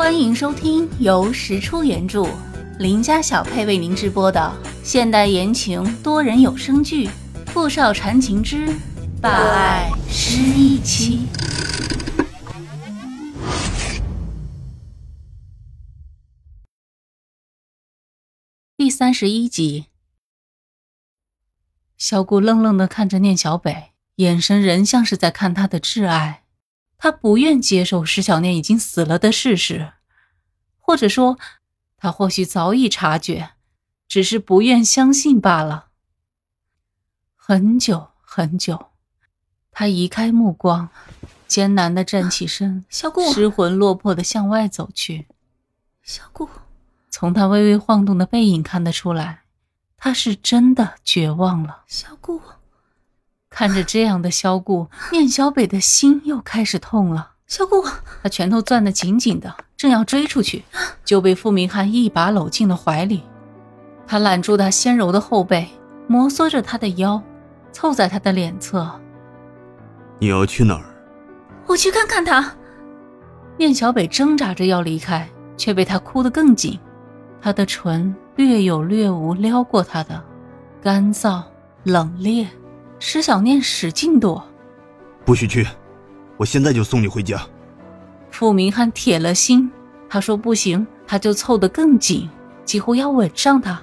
欢迎收听由石出原著、林家小配为您直播的现代言情多人有声剧《富少缠情之霸爱失忆妻》第三十一集。小顾愣愣的看着念小北，眼神仍像是在看他的挚爱。他不愿接受石小念已经死了的事实，或者说，他或许早已察觉，只是不愿相信罢了。很久很久，他移开目光，艰难的站起身，小顾失魂落魄的向外走去。小顾，从他微微晃动的背影看得出来，他是真的绝望了。小顾。看着这样的萧顾，念小北的心又开始痛了。萧顾，他拳头攥得紧紧的，正要追出去，就被傅明翰一把搂进了怀里。他揽住他纤柔的后背，摩挲着他的腰，凑在他的脸侧。你要去哪儿？我去看看他。念小北挣扎着要离开，却被他哭得更紧。他的唇略有略无撩过他的，干燥冷冽。石小念使劲躲，不许去！我现在就送你回家。傅明翰铁了心，他说不行，他就凑得更紧，几乎要吻上他。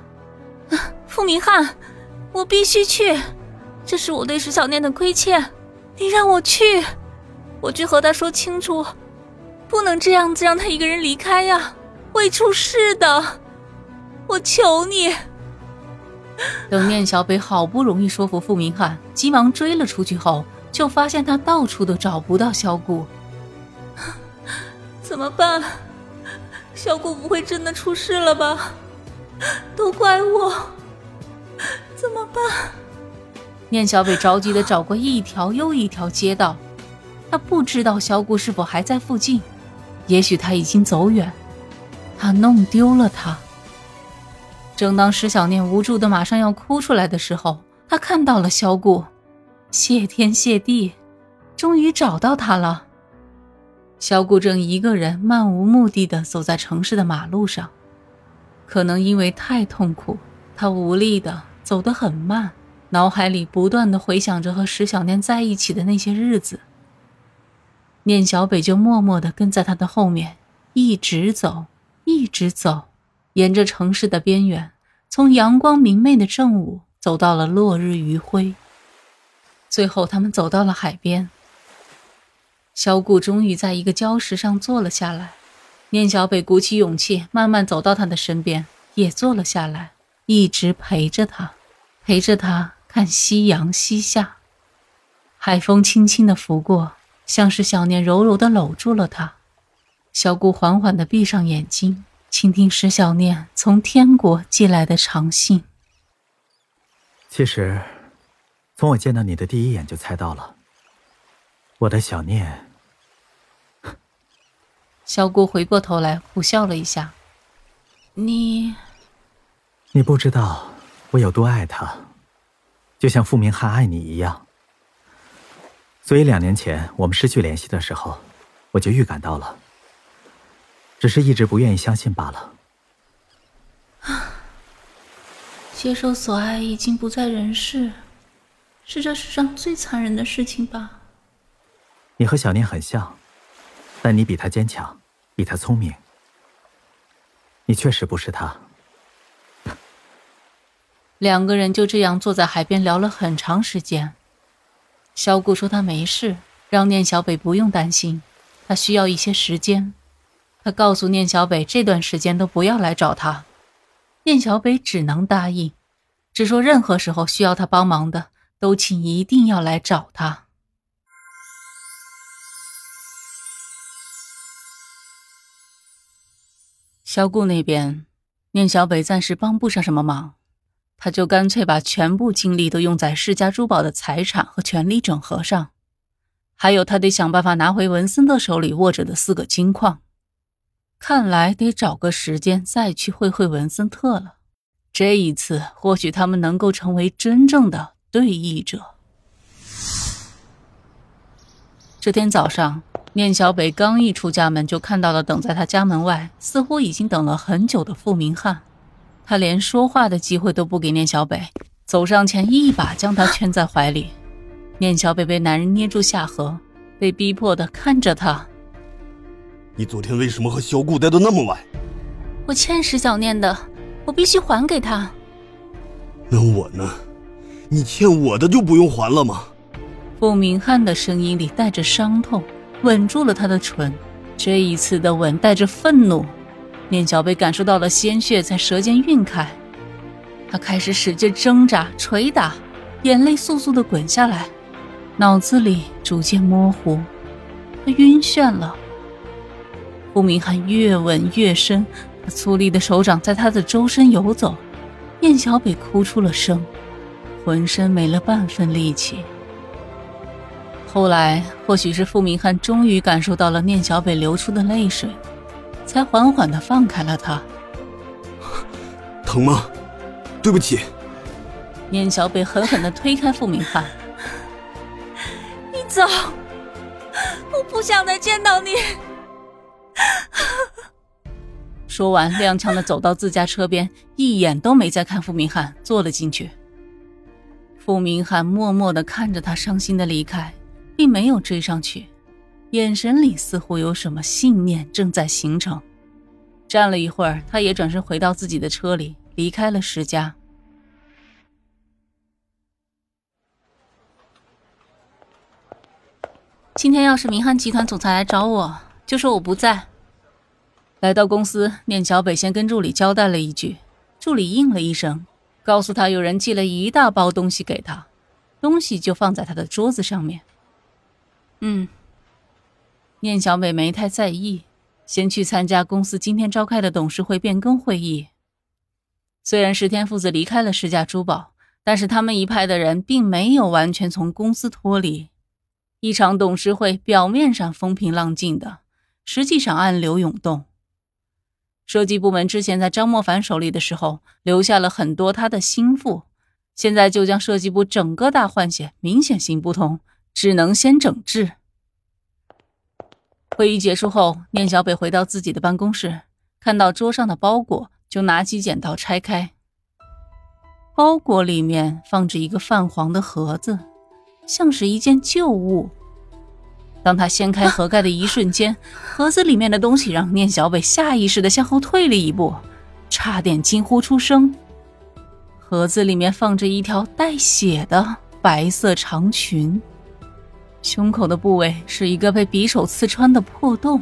傅明翰，我必须去，这是我对石小念的亏欠，你让我去，我去和他说清楚，不能这样子让他一个人离开呀，会出事的，我求你。等念小北好不容易说服傅明翰，急忙追了出去后，就发现他到处都找不到萧顾。怎么办？萧顾不会真的出事了吧？都怪我！怎么办？念小北着急的找过一条又一条街道，他不知道萧顾是否还在附近，也许他已经走远，他弄丢了他。正当石小念无助的马上要哭出来的时候，他看到了萧顾，谢天谢地，终于找到他了。萧顾正一个人漫无目的的走在城市的马路上，可能因为太痛苦，他无力的走得很慢，脑海里不断的回想着和石小念在一起的那些日子。念小北就默默的跟在他的后面，一直走，一直走。沿着城市的边缘，从阳光明媚的正午走到了落日余晖，最后他们走到了海边。小顾终于在一个礁石上坐了下来，念小北鼓起勇气，慢慢走到他的身边，也坐了下来，一直陪着他，陪着他看夕阳西下。海风轻轻的拂过，像是想念柔柔的搂住了他。小顾缓缓的闭上眼睛。倾听石小念从天国寄来的长信。其实，从我见到你的第一眼就猜到了，我的小念。小顾回过头来苦笑了一下：“你，你不知道我有多爱他，就像傅明翰爱你一样。所以两年前我们失去联系的时候，我就预感到了。”只是一直不愿意相信罢了。啊，接受所爱已经不在人世，是这世上最残忍的事情吧？你和小念很像，但你比他坚强，比他聪明。你确实不是他。两个人就这样坐在海边聊了很长时间。小顾说他没事，让念小北不用担心，他需要一些时间。他告诉念小北，这段时间都不要来找他。念小北只能答应，只说任何时候需要他帮忙的，都请一定要来找他。萧顾那边，念小北暂时帮不上什么忙，他就干脆把全部精力都用在世家珠宝的财产和权力整合上，还有他得想办法拿回文森特手里握着的四个金矿。看来得找个时间再去会会文森特了。这一次，或许他们能够成为真正的对弈者。这天早上，念小北刚一出家门，就看到了等在他家门外，似乎已经等了很久的傅明翰。他连说话的机会都不给念小北，走上前一把将他圈在怀里。念小北被男人捏住下颌，被逼迫的看着他。你昨天为什么和小顾待的那么晚？我欠石小念的，我必须还给他。那我呢？你欠我的就不用还了吗？傅明翰的声音里带着伤痛。吻住了他的唇，这一次的吻带着愤怒。念小贝感受到了鲜血在舌尖晕开，他开始使劲挣扎、捶打，眼泪簌簌的滚下来，脑子里逐渐模糊，他晕眩了。傅明翰越吻越深，他粗粝的手掌在他的周身游走，念小北哭出了声，浑身没了半分力气。后来，或许是傅明翰终于感受到了念小北流出的泪水，才缓缓的放开了他。疼吗？对不起。念小北狠狠的推开傅明翰。你走，我不想再见到你。说完，踉跄的走到自家车边，一眼都没再看傅明翰，坐了进去。傅明翰默默的看着他伤心的离开。并没有追上去，眼神里似乎有什么信念正在形成。站了一会儿，他也转身回到自己的车里，离开了石家。今天要是明翰集团总裁来找我，就说我不在。来到公司，念小北先跟助理交代了一句，助理应了一声，告诉他有人寄了一大包东西给他，东西就放在他的桌子上面。嗯，念小北没太在意，先去参加公司今天召开的董事会变更会议。虽然石天父子离开了石家珠宝，但是他们一派的人并没有完全从公司脱离。一场董事会表面上风平浪静的，实际上暗流涌动。设计部门之前在张莫凡手里的时候，留下了很多他的心腹，现在就将设计部整个大换血，明显行不通。只能先整治。会议结束后，念小北回到自己的办公室，看到桌上的包裹，就拿起剪刀拆开。包裹里面放着一个泛黄的盒子，像是一件旧物。当他掀开盒盖的一瞬间，盒子里面的东西让念小北下意识的向后退了一步，差点惊呼出声。盒子里面放着一条带血的白色长裙。胸口的部位是一个被匕首刺穿的破洞，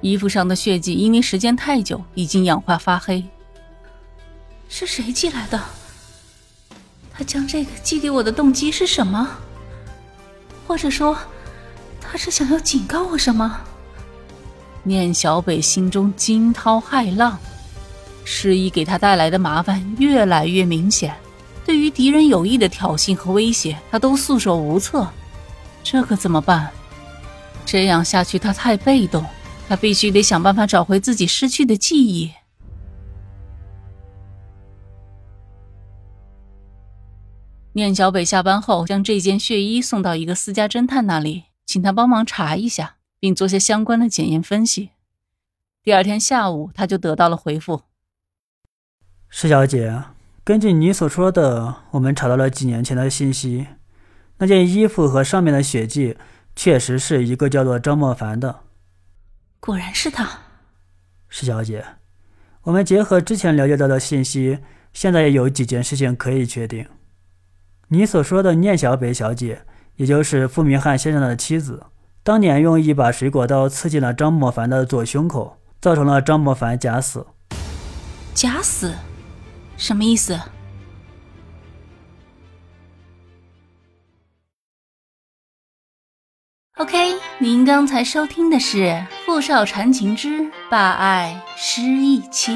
衣服上的血迹因为时间太久已经氧化发黑。是谁寄来的？他将这个寄给我的动机是什么？或者说，他是想要警告我什么？念小北心中惊涛骇浪，失忆给他带来的麻烦越来越明显，对于敌人有意的挑衅和威胁，他都束手无策。这可怎么办？这样下去他太被动，他必须得想办法找回自己失去的记忆。念小北下班后，将这件血衣送到一个私家侦探那里，请他帮忙查一下，并做些相关的检验分析。第二天下午，他就得到了回复：“施小姐，根据你所说的，我们查到了几年前的信息。”那件衣服和上面的血迹，确实是一个叫做张莫凡的。果然是他，施小姐。我们结合之前了解到的信息，现在也有几件事情可以确定。你所说的聂小北小姐，也就是傅明翰先生的妻子，当年用一把水果刀刺进了张莫凡的左胸口，造成了张莫凡假死。假死？什么意思？OK，您刚才收听的是《富少缠情之霸爱失忆妻》。